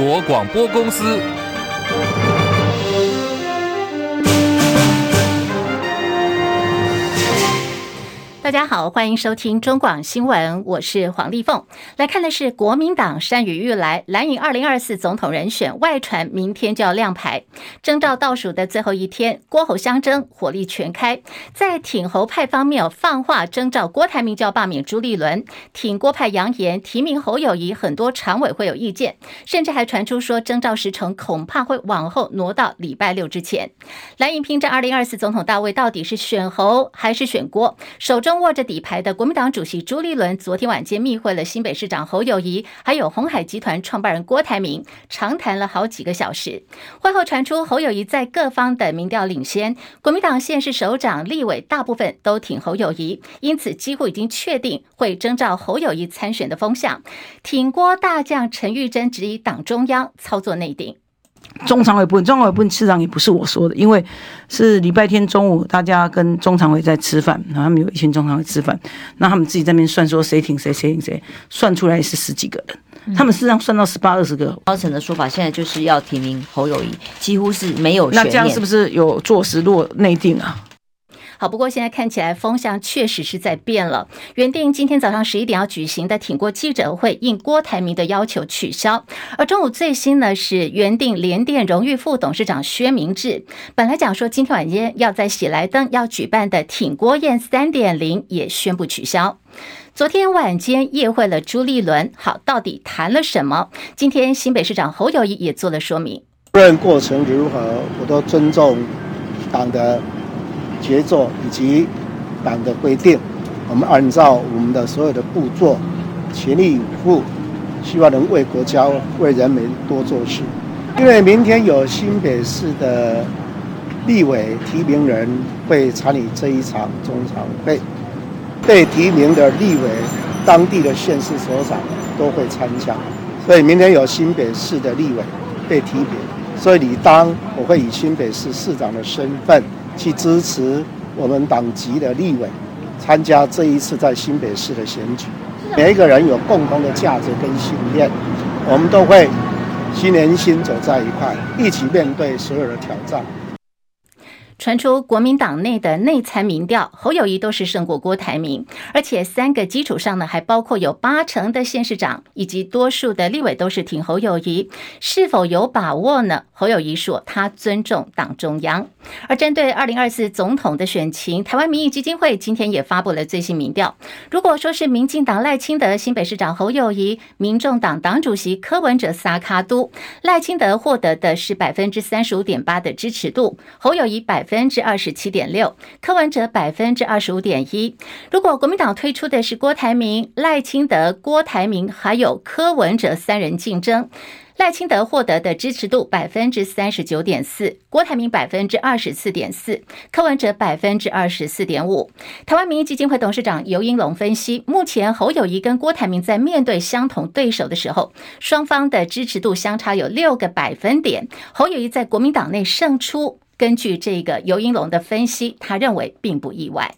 国广播公司。大家好，欢迎收听中广新闻，我是黄丽凤。来看的是国民党山雨欲来，蓝营二零二四总统人选外传明天就要亮牌，征召倒数的最后一天，郭侯相争，火力全开。在挺侯派方面放话征召郭台铭就要罢免朱立伦，挺郭派扬言提名侯友谊，很多常委会有意见，甚至还传出说征召时程恐怕会往后挪到礼拜六之前。蓝营拼战二零二四总统大位，到底是选侯还是选郭？手中。握着底牌的国民党主席朱立伦昨天晚间密会了新北市长侯友谊，还有鸿海集团创办人郭台铭，长谈了好几个小时。会后传出侯友谊在各方的民调领先，国民党县市首长、立委大部分都挺侯友谊，因此几乎已经确定会征召侯友谊参选的风向。挺郭大将陈玉珍质疑党中央操作内定。中常委部分，中常委部分，市长也不是我说的，因为是礼拜天中午，大家跟中常委在吃饭，然后他们有一群中常委吃饭，那他们自己在那边算说谁挺谁，谁挺谁，算出来是十几个人，他们事实上算到十八二十个。高层的说法现在就是要提名侯友谊，几乎是没有。那这样是不是有坐实落内定啊？好，不过现在看起来风向确实是在变了。原定今天早上十一点要举行的挺郭记者会，应郭台铭的要求取消。而中午最新呢是原定联电荣誉副董事长薛明志，本来讲说今天晚间要在喜来登要举办的挺郭宴三点零也宣布取消。昨天晚间夜会了朱立伦，好，到底谈了什么？今天新北市长侯友宜也做了说明。不论过程如何，我都尊重党的。节奏以及党的规定，我们按照我们的所有的步骤，全力以赴，希望能为国家、为人民多做事。因为明天有新北市的立委提名人会参与这一场中常会，被提名的立委、当地的县市首长都会参加，所以明天有新北市的立委被提名，所以理当我会以新北市市长的身份。去支持我们党籍的立委参加这一次在新北市的选举。每一个人有共同的价值跟信念，我们都会心连心走在一块，一起面对所有的挑战。传出国民党内的内参民调，侯友谊都是胜过郭台铭，而且三个基础上呢，还包括有八成的县市长以及多数的立委都是挺侯友谊，是否有把握呢？侯友谊说他尊重党中央。而针对二零二四总统的选情，台湾民意基金会今天也发布了最新民调。如果说是民进党赖清德、新北市长侯友谊、民众党党主席柯文哲撒卡都，赖清德获得的是百分之三十五点八的支持度，侯友谊百。百分之二十七点六，柯文哲百分之二十五点一。如果国民党推出的是郭台铭、赖清德、郭台铭还有柯文哲三人竞争，赖清德获得的支持度百分之三十九点四，郭台铭百分之二十四点四，柯文哲百分之二十四点五。台湾民意基金会董事长尤英龙分析，目前侯友谊跟郭台铭在面对相同对手的时候，双方的支持度相差有六个百分点，侯友谊在国民党内胜出。根据这个尤英龙的分析，他认为并不意外。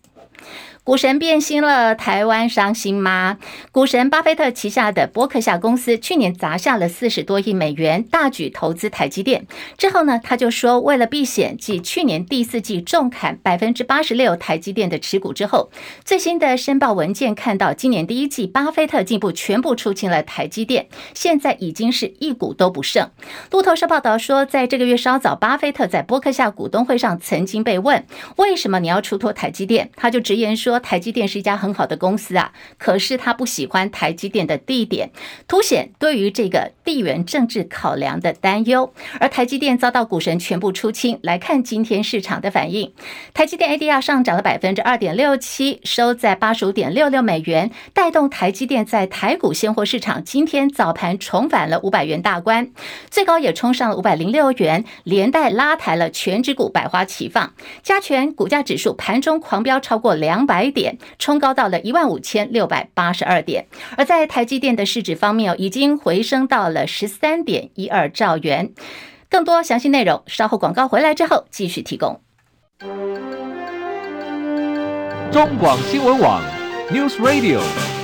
股神变心了，台湾伤心吗？股神巴菲特旗下的伯克夏公司去年砸下了四十多亿美元，大举投资台积电。之后呢，他就说，为了避险，继去年第四季重砍百分之八十六台积电的持股之后，最新的申报文件看到，今年第一季巴菲特进步全部出清了台积电，现在已经是一股都不剩。路透社报道说，在这个月稍早，巴菲特在伯克夏股东会上曾经被问，为什么你要出脱台积电？他就直言说。说台积电是一家很好的公司啊，可是他不喜欢台积电的地点，凸显对于这个地缘政治考量的担忧。而台积电遭到股神全部出清，来看今天市场的反应，台积电 ADR 上涨了百分之二点六七，收在八十五点六六美元，带动台积电在台股现货市场今天早盘重返了五百元大关，最高也冲上了五百零六元，连带拉抬了全指股百花齐放，加权股价指数盘中狂飙超过两百。点冲高到了一万五千六百八十二点，而在台积电的市值方面哦，已经回升到了十三点一二兆元。更多详细内容，稍后广告回来之后继续提供。中广新闻网 News Radio。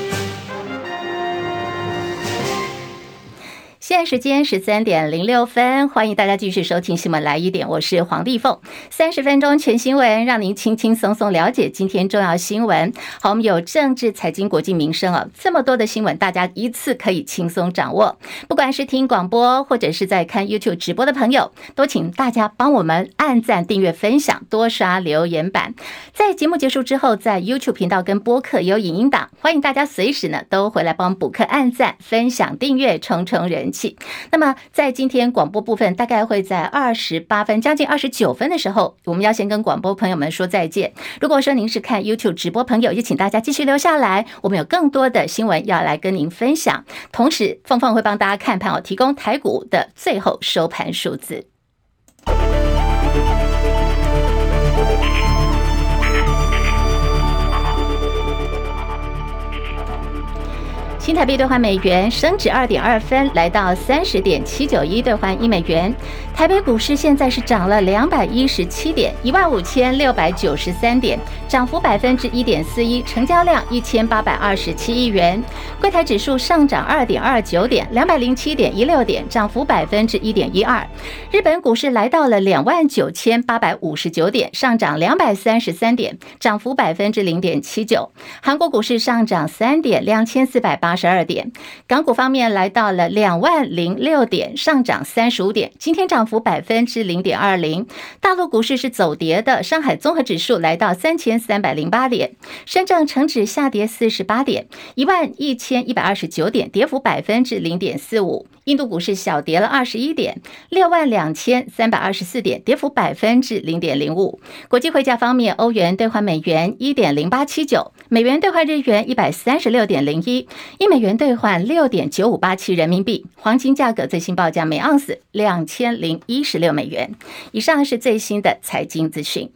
现在时间十三点零六分，欢迎大家继续收听新闻来一点，我是黄丽凤。三十分钟全新闻，让您轻轻松松了解今天重要新闻。好，我们有政治、财经、国际、民生啊，这么多的新闻，大家一次可以轻松掌握。不管是听广播或者是在看 YouTube 直播的朋友，都请大家帮我们按赞、订阅、分享，多刷留言板。在节目结束之后，在 YouTube 频道跟播客有影音档，欢迎大家随时呢都回来帮补课按赞、分享、订阅，冲冲人。那么，在今天广播部分，大概会在二十八分，将近二十九分的时候，我们要先跟广播朋友们说再见。如果说您是看 YouTube 直播朋友，就请大家继续留下来，我们有更多的新闻要来跟您分享。同时，凤凤会帮大家看盘哦，提供台股的最后收盘数字。新台币兑换美元升值二点二分，来到三十点七九一兑换一美元。台北股市现在是涨了两百一十七点，一万五千六百九十三点，涨幅百分之一点四一，成交量一千八百二十七亿元。柜台指数上涨二点二九点，两百零七点一六点，涨幅百分之一点一二。日本股市来到了两万九千八百五十九点，上涨两百三十三点，涨幅百分之零点七九。韩国股市上涨三点，两千四百八十二点。港股方面来到了两万零六点，上涨三十五点。今天涨幅百分之零点二零，大陆股市是走跌的，上海综合指数来到三千三百零八点，深圳成指下跌四十八点，一万一千一百二十九点，跌幅百分之零点四五。印度股市小跌了二十一点，六万两千三百二十四点，跌幅百分之零点零五。国际汇价方面，欧元兑换美元一点零八七九，美元兑换日元一百三十六点零一，一美元兑换六点九五八七人民币。黄金价格最新报价每盎司两千零一十六美元。以上是最新的财经资讯。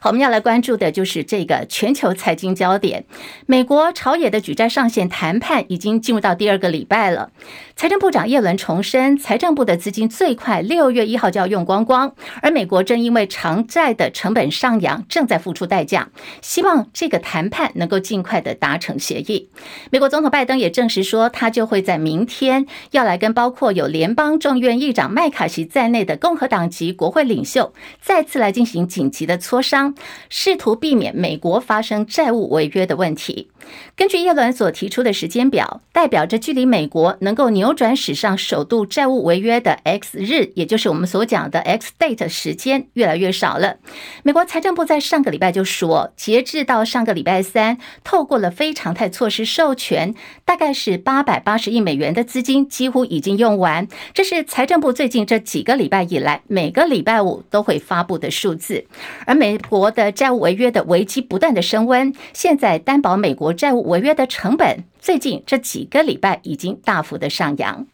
好，我们要来关注的就是这个全球财经焦点。美国朝野的举债上限谈判已经进入到第二个礼拜了。财政部长耶伦重申，财政部的资金最快六月一号就要用光光，而美国正因为偿债的成本上扬，正在付出代价。希望这个谈判能够尽快的达成协议。美国总统拜登也证实说，他就会在明天要来跟包括有联邦众院议长麦卡锡在内的共和党籍国会领袖再次来进行紧急的磋商。试图避免美国发生债务违约的问题。根据叶伦所提出的时间表，代表着距离美国能够扭转史上首度债务违约的 X 日，也就是我们所讲的 X date 时间越来越少了。美国财政部在上个礼拜就说，截至到上个礼拜三，透过了非常态措施授权，大概是八百八十亿美元的资金几乎已经用完。这是财政部最近这几个礼拜以来每个礼拜五都会发布的数字。而美国的债务违约的危机不断的升温，现在担保美国债务违约的成本，最近这几个礼拜已经大幅的上扬。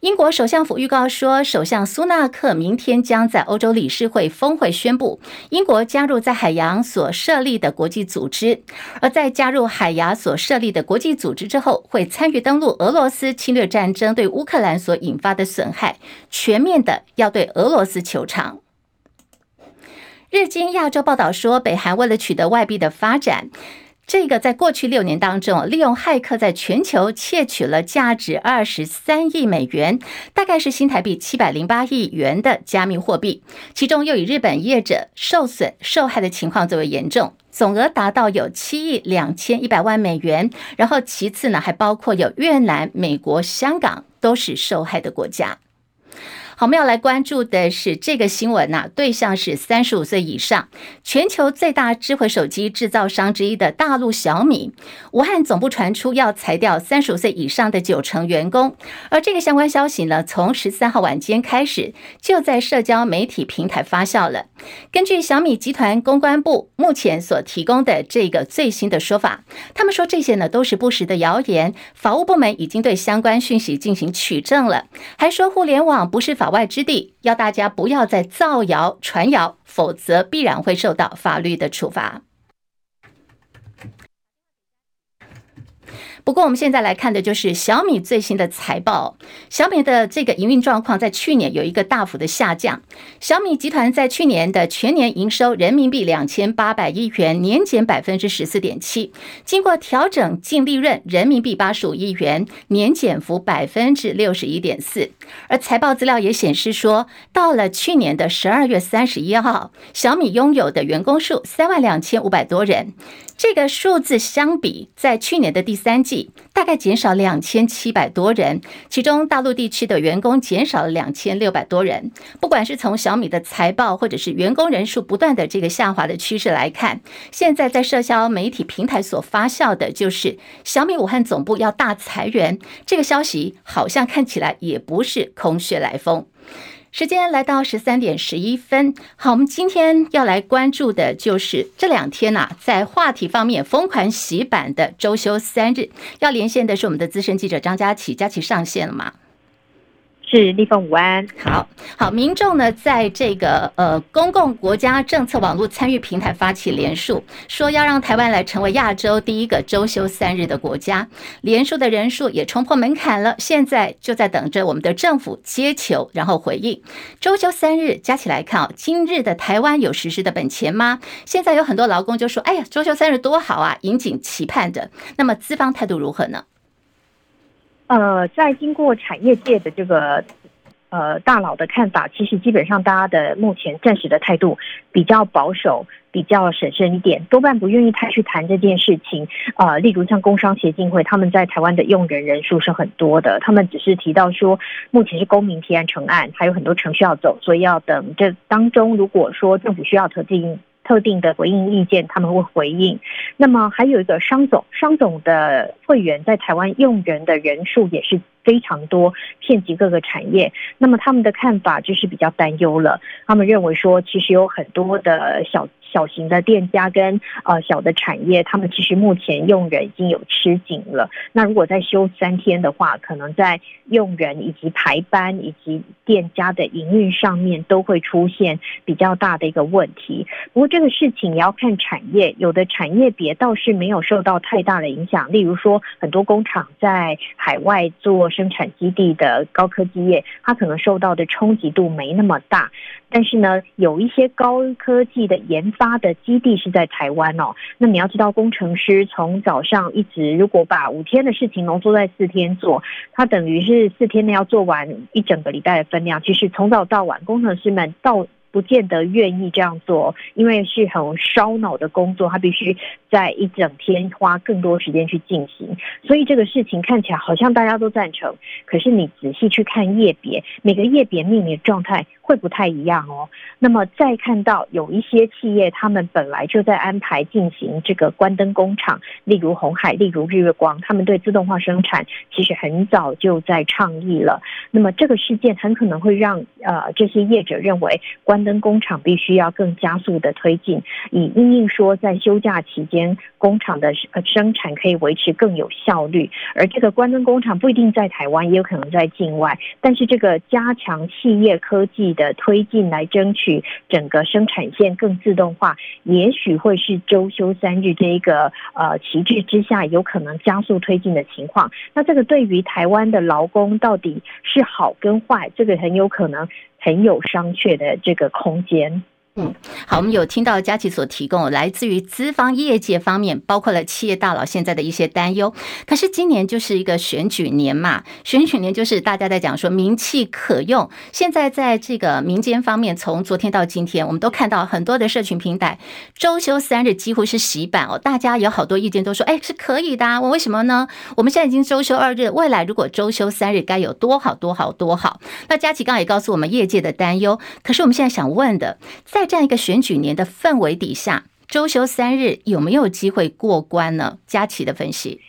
英国首相府预告说，首相苏纳克明天将在欧洲理事会峰会宣布，英国加入在海洋所设立的国际组织。而在加入海牙所设立的国际组织之后，会参与登陆俄罗斯侵略战争对乌克兰所引发的损害，全面的要对俄罗斯求偿。日经亚洲报道说，北韩为了取得外币的发展，这个在过去六年当中，利用骇客在全球窃取了价值二十三亿美元，大概是新台币七百零八亿元的加密货币，其中又以日本业者受损受害的情况最为严重，总额达到有七亿两千一百万美元。然后其次呢，还包括有越南、美国、香港都是受害的国家。好，我们要来关注的是这个新闻呐、啊，对象是三十五岁以上。全球最大智慧手机制造商之一的大陆小米，武汉总部传出要裁掉三十五岁以上的九成员工，而这个相关消息呢，从十三号晚间开始就在社交媒体平台发酵了。根据小米集团公关部目前所提供的这个最新的说法，他们说这些呢都是不实的谣言，法务部门已经对相关讯息进行取证了，还说互联网不是法。法外之地，要大家不要再造谣传谣，否则必然会受到法律的处罚。不过我们现在来看的就是小米最新的财报，小米的这个营运状况在去年有一个大幅的下降。小米集团在去年的全年营收人民币两千八百亿元，年减百分之十四点七，经过调整净利润人民币八十五亿元，年减幅百分之六十一点四。而财报资料也显示说，到了去年的十二月三十一号，小米拥有的员工数三万两千五百多人。这个数字相比在去年的第三季大概减少两千七百多人，其中大陆地区的员工减少了两千六百多人。不管是从小米的财报，或者是员工人数不断的这个下滑的趋势来看，现在在社交媒体平台所发酵的就是小米武汉总部要大裁员，这个消息好像看起来也不是空穴来风。时间来到十三点十一分，好，我们今天要来关注的就是这两天呐、在话题方面疯狂洗版的周休三日。要连线的是我们的资深记者张佳琪，佳琪上线了吗？是立凤午安，好好，民众呢，在这个呃公共国家政策网络参与平台发起连署，说要让台湾来成为亚洲第一个周休三日的国家。连署的人数也冲破门槛了，现在就在等着我们的政府接球，然后回应。周休三日加起来看哦，今日的台湾有实施的本钱吗？现在有很多劳工就说：“哎呀，周休三日多好啊！”引颈期盼的。那么资方态度如何呢？呃，在经过产业界的这个呃大佬的看法，其实基本上大家的目前暂时的态度比较保守，比较审慎一点，多半不愿意太去谈这件事情。呃，例如像工商协进会，他们在台湾的用人人数是很多的，他们只是提到说，目前是公民提案成案，还有很多程序要走，所以要等这当中，如果说政府需要特定。特定的回应意见，他们会回应。那么还有一个商总，商总的会员在台湾用人的人数也是非常多，遍及各个产业。那么他们的看法就是比较担忧了。他们认为说，其实有很多的小。小型的店家跟呃小的产业，他们其实目前用人已经有吃紧了。那如果再休三天的话，可能在用人以及排班以及店家的营运上面都会出现比较大的一个问题。不过这个事情也要看产业，有的产业别倒是没有受到太大的影响。例如说，很多工厂在海外做生产基地的高科技业，它可能受到的冲击度没那么大。但是呢，有一些高科技的研发的基地是在台湾哦。那你要知道，工程师从早上一直，如果把五天的事情浓缩在四天做，他等于是四天内要做完一整个礼拜的分量。其实从早到晚，工程师们到。不见得愿意这样做，因为是很烧脑的工作，他必须在一整天花更多时间去进行。所以这个事情看起来好像大家都赞成，可是你仔细去看业别，每个业别面临的状态会不太一样哦。那么再看到有一些企业，他们本来就在安排进行这个关灯工厂，例如红海，例如日月光，他们对自动化生产其实很早就在倡议了。那么这个事件很可能会让呃这些业者认为关关灯工厂必须要更加速的推进，以应应说在休假期间工厂的生产可以维持更有效率，而这个关灯工厂不一定在台湾，也有可能在境外。但是这个加强企业科技的推进，来争取整个生产线更自动化，也许会是周休三日这一个呃旗帜之下有可能加速推进的情况。那这个对于台湾的劳工到底是好跟坏，这个很有可能。很有商榷的这个空间。嗯，好，我们有听到佳琪所提供来自于资方业界方面，包括了企业大佬现在的一些担忧。可是今年就是一个选举年嘛，选举年就是大家在讲说名气可用。现在在这个民间方面，从昨天到今天，我们都看到很多的社群平台周休三日几乎是洗版哦，大家有好多意见都说，哎，是可以的啊。我为什么呢？我们现在已经周休二日，未来如果周休三日该有多好多好多好。那佳琪刚刚也告诉我们业界的担忧，可是我们现在想问的，在这样一个选举年的氛围底下，周休三日有没有机会过关呢？佳琪的分析，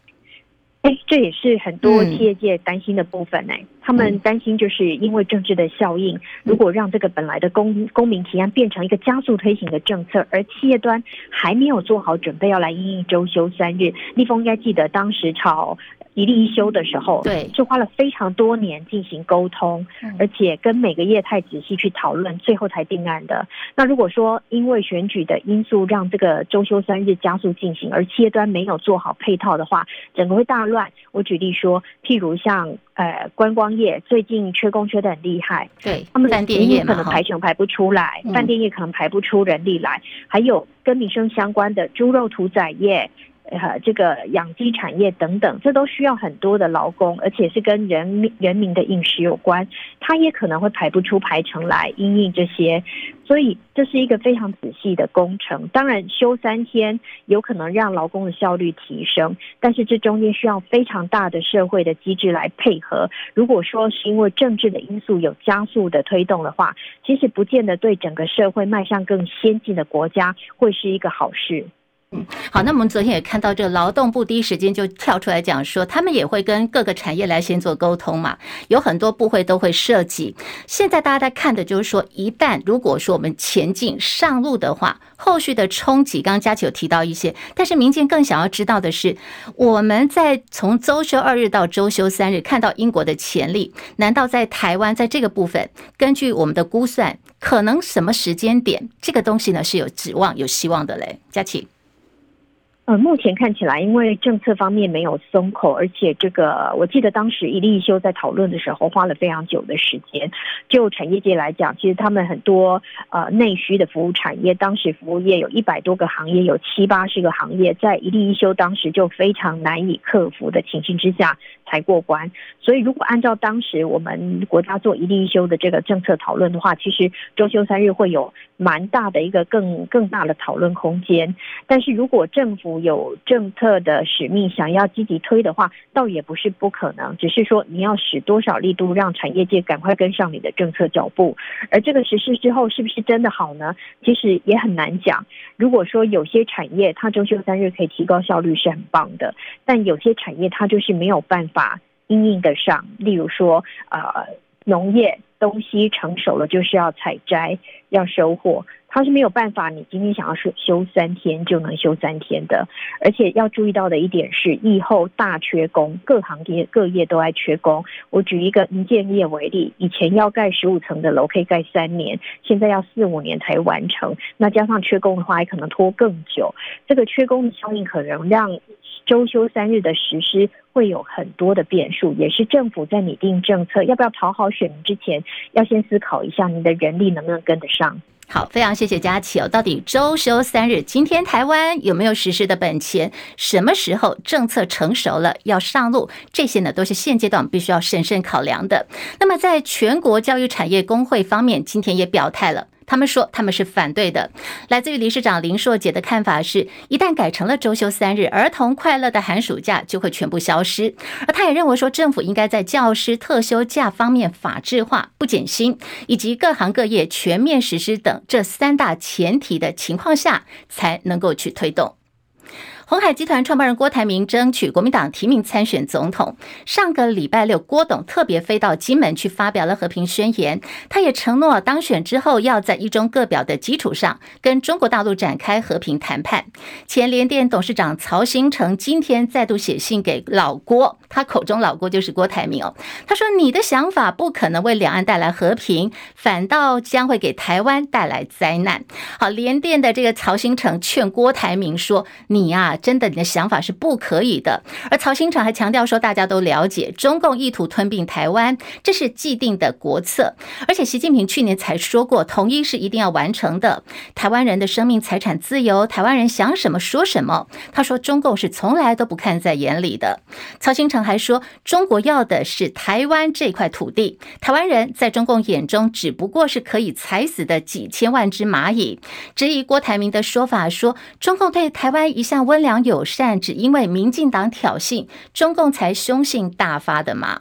哎，这也是很多企业界担心的部分呢。他们担心就是因为政治的效应，如果让这个本来的公公民提案变成一个加速推行的政策，而企业端还没有做好准备要来应应周休三日，立峰应该记得当时炒。一例一休的时候，对，就花了非常多年进行沟通，而且跟每个业态仔细去讨论，最后才定案的。那如果说因为选举的因素让这个周休三日加速进行，而企业端没有做好配套的话，整个会大乱。我举例说，譬如像呃观光业最近缺工缺的很厉害，对，他们的营业可能排程排不出来，饭店业可能排不出人力来，还有跟民生相关的猪肉屠宰业。呃，这个养鸡产业等等，这都需要很多的劳工，而且是跟人民人民的饮食有关，他也可能会排不出排程来因应这些，所以这是一个非常仔细的工程。当然，休三天有可能让劳工的效率提升，但是这中间需要非常大的社会的机制来配合。如果说是因为政治的因素有加速的推动的话，其实不见得对整个社会迈向更先进的国家会是一个好事。嗯，好，那我们昨天也看到，这个劳动部第一时间就跳出来讲说，他们也会跟各个产业来先做沟通嘛，有很多部会都会涉及。现在大家在看的就是说，一旦如果说我们前进上路的话，后续的冲击，刚刚佳琪有提到一些，但是民间更想要知道的是，我们在从周休二日到周休三日，看到英国的潜力，难道在台湾在这个部分，根据我们的估算，可能什么时间点这个东西呢是有指望、有希望的嘞？佳琪。呃，目前看起来，因为政策方面没有松口，而且这个我记得当时一立一休在讨论的时候花了非常久的时间。就产业界来讲，其实他们很多呃内需的服务产业，当时服务业有一百多个行业，有七八十个行业，在一立一休当时就非常难以克服的情形之下才过关。所以如果按照当时我们国家做一例一休的这个政策讨论的话，其实周休三日会有蛮大的一个更更大的讨论空间。但是如果政府有政策的使命，想要积极推的话，倒也不是不可能，只是说你要使多少力度，让产业界赶快跟上你的政策脚步。而这个实施之后，是不是真的好呢？其实也很难讲。如果说有些产业它周休三日可以提高效率，是很棒的，但有些产业它就是没有办法因应得上。例如说，呃，农业东西成熟了，就是要采摘，要收获。它是没有办法，你今天想要休休三天就能休三天的，而且要注意到的一点是，疫后大缺工，各行业各业都爱缺工。我举一个营建业为例，以前要盖十五层的楼可以盖三年，现在要四五年才完成。那加上缺工的话，还可能拖更久。这个缺工的效应可能让周休三日的实施会有很多的变数，也是政府在拟定政策要不要讨好选民之前，要先思考一下你的人力能不能跟得上。好，非常谢谢佳琪哦。到底周休三日，今天台湾有没有实施的本钱？什么时候政策成熟了要上路？这些呢，都是现阶段必须要审慎考量的。那么，在全国教育产业工会方面，今天也表态了。他们说他们是反对的。来自于理事长林硕杰的看法是，一旦改成了周休三日，儿童快乐的寒暑假就会全部消失。而他也认为说，政府应该在教师特休假方面法制化、不减薪，以及各行各业全面实施等这三大前提的情况下，才能够去推动。鸿海集团创办人郭台铭争取国民党提名参选总统。上个礼拜六，郭董特别飞到金门去发表了和平宣言。他也承诺当选之后，要在一中各表的基础上，跟中国大陆展开和平谈判。前联电董事长曹新成今天再度写信给老郭，他口中老郭就是郭台铭哦。他说：“你的想法不可能为两岸带来和平，反倒将会给台湾带来灾难。”好，联电的这个曹兴诚劝郭台铭说：“你呀。”真的，你的想法是不可以的。而曹兴诚还强调说，大家都了解中共意图吞并台湾，这是既定的国策。而且习近平去年才说过，统一是一定要完成的。台湾人的生命财产自由，台湾人想什么说什么。他说，中共是从来都不看在眼里的。曹兴还说，中国要的是台湾这块土地，台湾人在中共眼中只不过是可以踩死的几千万只蚂蚁。质疑郭台铭的说法说，中共对台湾一向温良友善，只因为民进党挑衅，中共才凶性大发的嘛？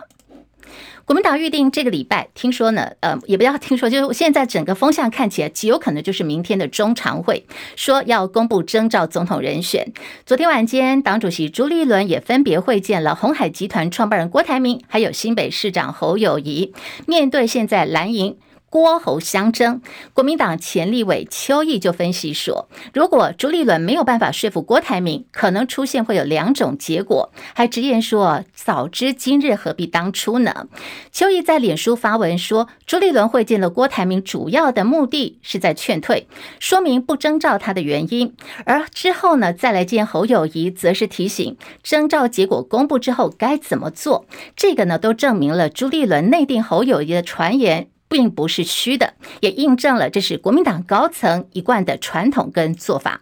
国民党预定这个礼拜，听说呢，呃，也不要听说，就是现在整个风向看起来极有可能就是明天的中常会，说要公布征召总统人选。昨天晚间，党主席朱立伦也分别会见了红海集团创办人郭台铭，还有新北市长侯友谊。面对现在蓝营。郭侯相争，国民党前立委邱毅就分析说，如果朱立伦没有办法说服郭台铭，可能出现会有两种结果，还直言说：“早知今日何必当初呢？”邱毅在脸书发文说，朱立伦会见了郭台铭，主要的目的是在劝退，说明不征召他的原因，而之后呢，再来见侯友谊，则是提醒征召结果公布之后该怎么做。这个呢，都证明了朱立伦内定侯友谊的传言。并不是虚的，也印证了这是国民党高层一贯的传统跟做法。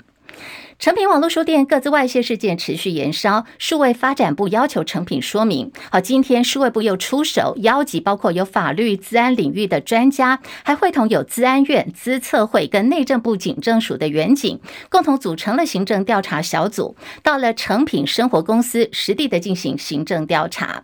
诚品网络书店各自外泄事件持续延烧，数位发展部要求诚品说明。好，今天数位部又出手，邀集包括有法律、资安领域的专家，还会同有资安院、资策会跟内政部警政署的员警，共同组成了行政调查小组，到了诚品生活公司实地的进行行政调查。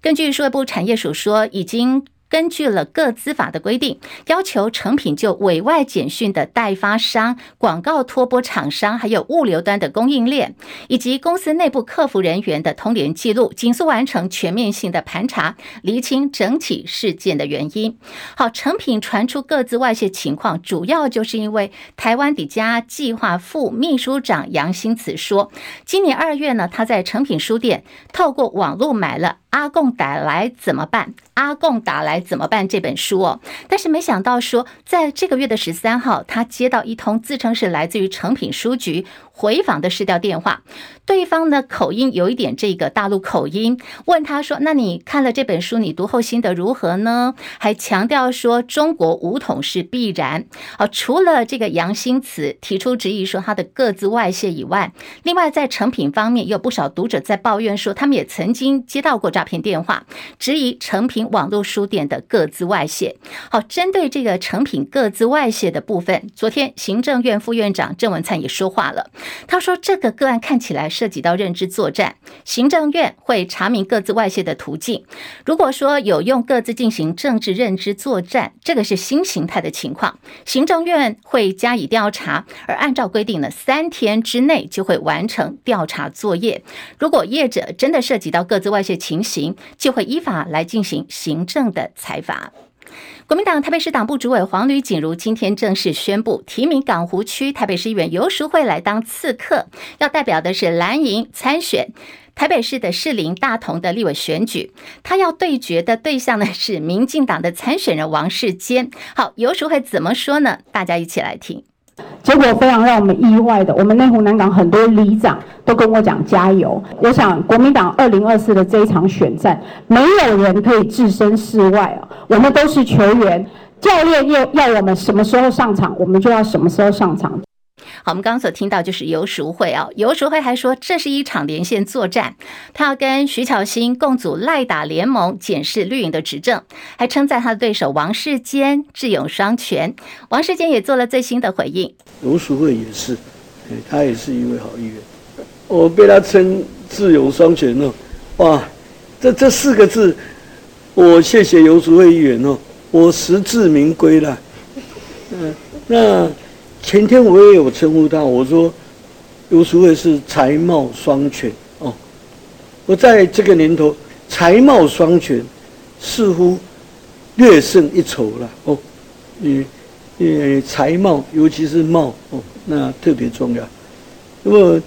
根据数位部产业署说，已经。根据了各资法的规定，要求诚品就委外简讯的代发商、广告托播厂商，还有物流端的供应链，以及公司内部客服人员的通联记录，紧速完成全面性的盘查，厘清整体事件的原因。好，诚品传出各自外泄情况，主要就是因为台湾底家计划副秘书长杨新慈说，今年二月呢，他在诚品书店透过网络买了。阿共打来怎么办？阿贡打来怎么办？这本书哦，但是没想到说，在这个月的十三号，他接到一通自称是来自于诚品书局回访的市调电话，对方呢口音有一点这个大陆口音，问他说：“那你看了这本书，你读后心得如何呢？”还强调说中国武统是必然。好，除了这个杨新慈提出质疑说他的各自外泄以外，另外在诚品方面也有不少读者在抱怨说，他们也曾经接到过。诈骗电话，质疑诚品网络书店的各自外泄。好，针对这个诚品各自外泄的部分，昨天行政院副院长郑文灿也说话了。他说，这个个案看起来涉及到认知作战，行政院会查明各自外泄的途径。如果说有用各自进行政治认知作战，这个是新形态的情况，行政院会加以调查。而按照规定呢，三天之内就会完成调查作业。如果业者真的涉及到各自外泄情形，就会依法来进行行政的裁罚。国民党台北市党部主委黄吕锦如今天正式宣布提名港湖区台北市议员游淑慧来当刺客，要代表的是蓝营参选台北市的士林大同的立委选举。他要对决的对象呢是民进党的参选人王世坚。好，游淑慧怎么说呢？大家一起来听。结果非常让我们意外的，我们内湖南港很多里长都跟我讲加油。我想国民党二零二四的这一场选战，没有人可以置身事外啊，我们都是球员，教练要要我们什么时候上场，我们就要什么时候上场。我们刚刚所听到就是游淑慧啊，游淑慧还说这是一场连线作战，他要跟徐巧芯共组赖打联盟，检视绿营的执政，还称赞他的对手王世坚智勇双全。王世坚也做了最新的回应，游淑慧也是，他也是一位好议员，我被他称智勇双全哦，哇，这这四个字，我谢谢游淑慧议员哦，我实至名归了，嗯，那。前天我也有称呼他，我说游淑慧是才貌双全哦。我在这个年头，才貌双全似乎略胜一筹了哦。因因为才貌，尤其是貌哦，那特别重要。那么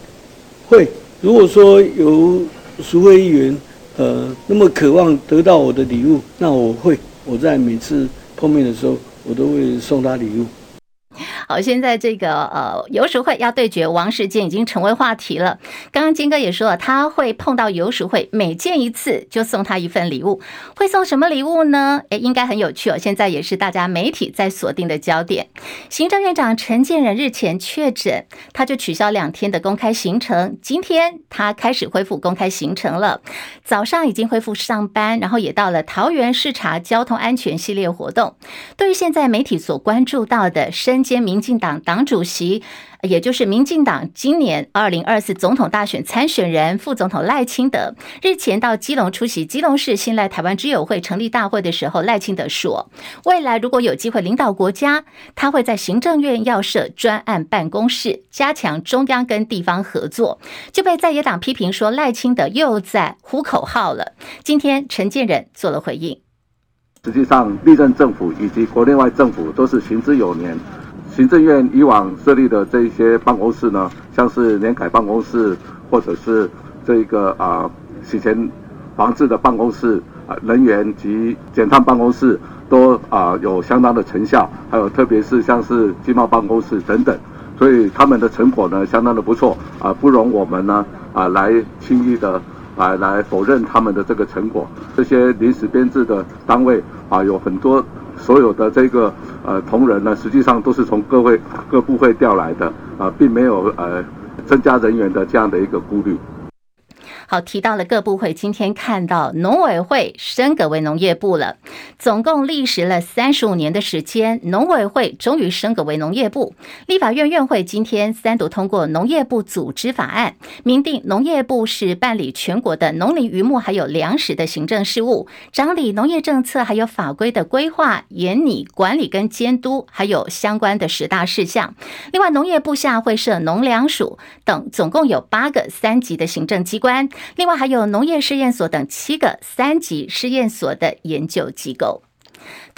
会，如果说有淑慧议员呃那么渴望得到我的礼物，那我会，我在每次碰面的时候，我都会送他礼物。好，现在这个呃，游淑慧要对决王世坚已经成为话题了。刚刚金哥也说了，他会碰到游淑慧，每见一次就送他一份礼物。会送什么礼物呢？诶，应该很有趣哦。现在也是大家媒体在锁定的焦点。行政院长陈建仁日前确诊，他就取消两天的公开行程。今天他开始恢复公开行程了，早上已经恢复上班，然后也到了桃园视察交通安全系列活动。对于现在媒体所关注到的身兼民民进党党主席，也就是民进党今年二零二四总统大选参选人副总统赖清德，日前到基隆出席基隆市信赖台湾之友会成立大会的时候，赖清德说，未来如果有机会领导国家，他会在行政院要设专案办公室，加强中央跟地方合作，就被在野党批评说赖清德又在呼口号了。今天陈建仁做了回应，实际上历任政府以及国内外政府都是行之有年。行政院以往设立的这一些办公室呢，像是联改办公室，或者是这个啊洗钱防治的办公室啊，人员及检探办公室都啊有相当的成效，还有特别是像是经贸办公室等等，所以他们的成果呢相当的不错啊，不容我们呢啊来轻易的来来否认他们的这个成果。这些临时编制的单位啊有很多。所有的这个呃同仁呢，实际上都是从各会各部会调来的啊、呃，并没有呃增加人员的这样的一个顾虑。好，提到了各部会，今天看到农委会升格为农业部了，总共历时了三十五年的时间，农委会终于升格为农业部。立法院院会今天三读通过农业部组织法案，明定农业部是办理全国的农林渔牧还有粮食的行政事务，掌理农业政策还有法规的规划、研拟、管理跟监督，还有相关的十大事项。另外，农业部下会设农粮署等，总共有八个三级的行政机关。另外还有农业试验所等七个三级试验所的研究机构。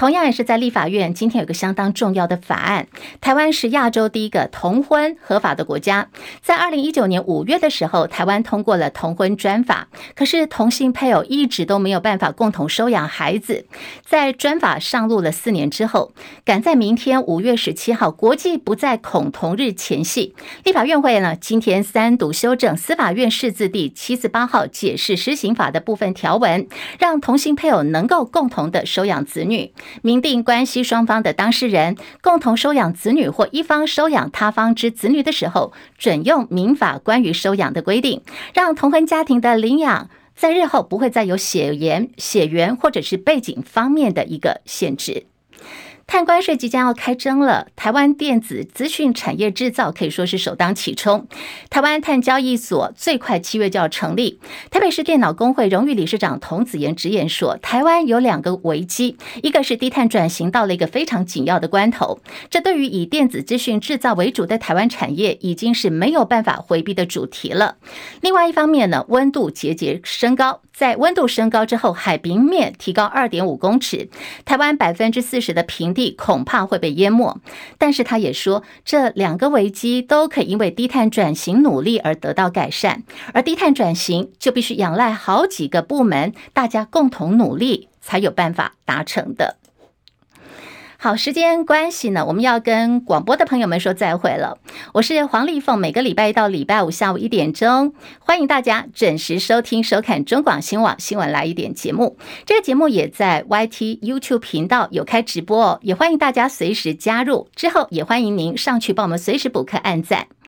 同样也是在立法院，今天有个相当重要的法案。台湾是亚洲第一个同婚合法的国家，在二零一九年五月的时候，台湾通过了同婚专法。可是同性配偶一直都没有办法共同收养孩子。在专法上路了四年之后，赶在明天五月十七号国际不再恐同日前夕，立法院会呢今天三读修正司法院释字第七十八号解释施行法的部分条文，让同性配偶能够共同的收养子女。明定关系双方的当事人共同收养子女或一方收养他方之子女的时候，准用民法关于收养的规定，让同婚家庭的领养在日后不会再有血缘、血缘或者是背景方面的一个限制。碳关税即将要开征了，台湾电子资讯产业制造可以说是首当其冲。台湾碳交易所最快七月就要成立。台北市电脑工会荣誉理事长童子贤直言说，台湾有两个危机，一个是低碳转型到了一个非常紧要的关头，这对于以电子资讯制造为主的台湾产业已经是没有办法回避的主题了。另外一方面呢，温度节节升高。在温度升高之后，海平面提高二点五公尺，台湾百分之四十的平地恐怕会被淹没。但是他也说，这两个危机都可以因为低碳转型努力而得到改善，而低碳转型就必须仰赖好几个部门大家共同努力才有办法达成的。好，时间关系呢，我们要跟广播的朋友们说再会了。我是黄丽凤，每个礼拜一到礼拜五下午一点钟，欢迎大家准时收听收看中广新网新闻来一点节目。这个节目也在 YT YouTube 频道有开直播哦，也欢迎大家随时加入。之后也欢迎您上去帮我们随时补课按赞。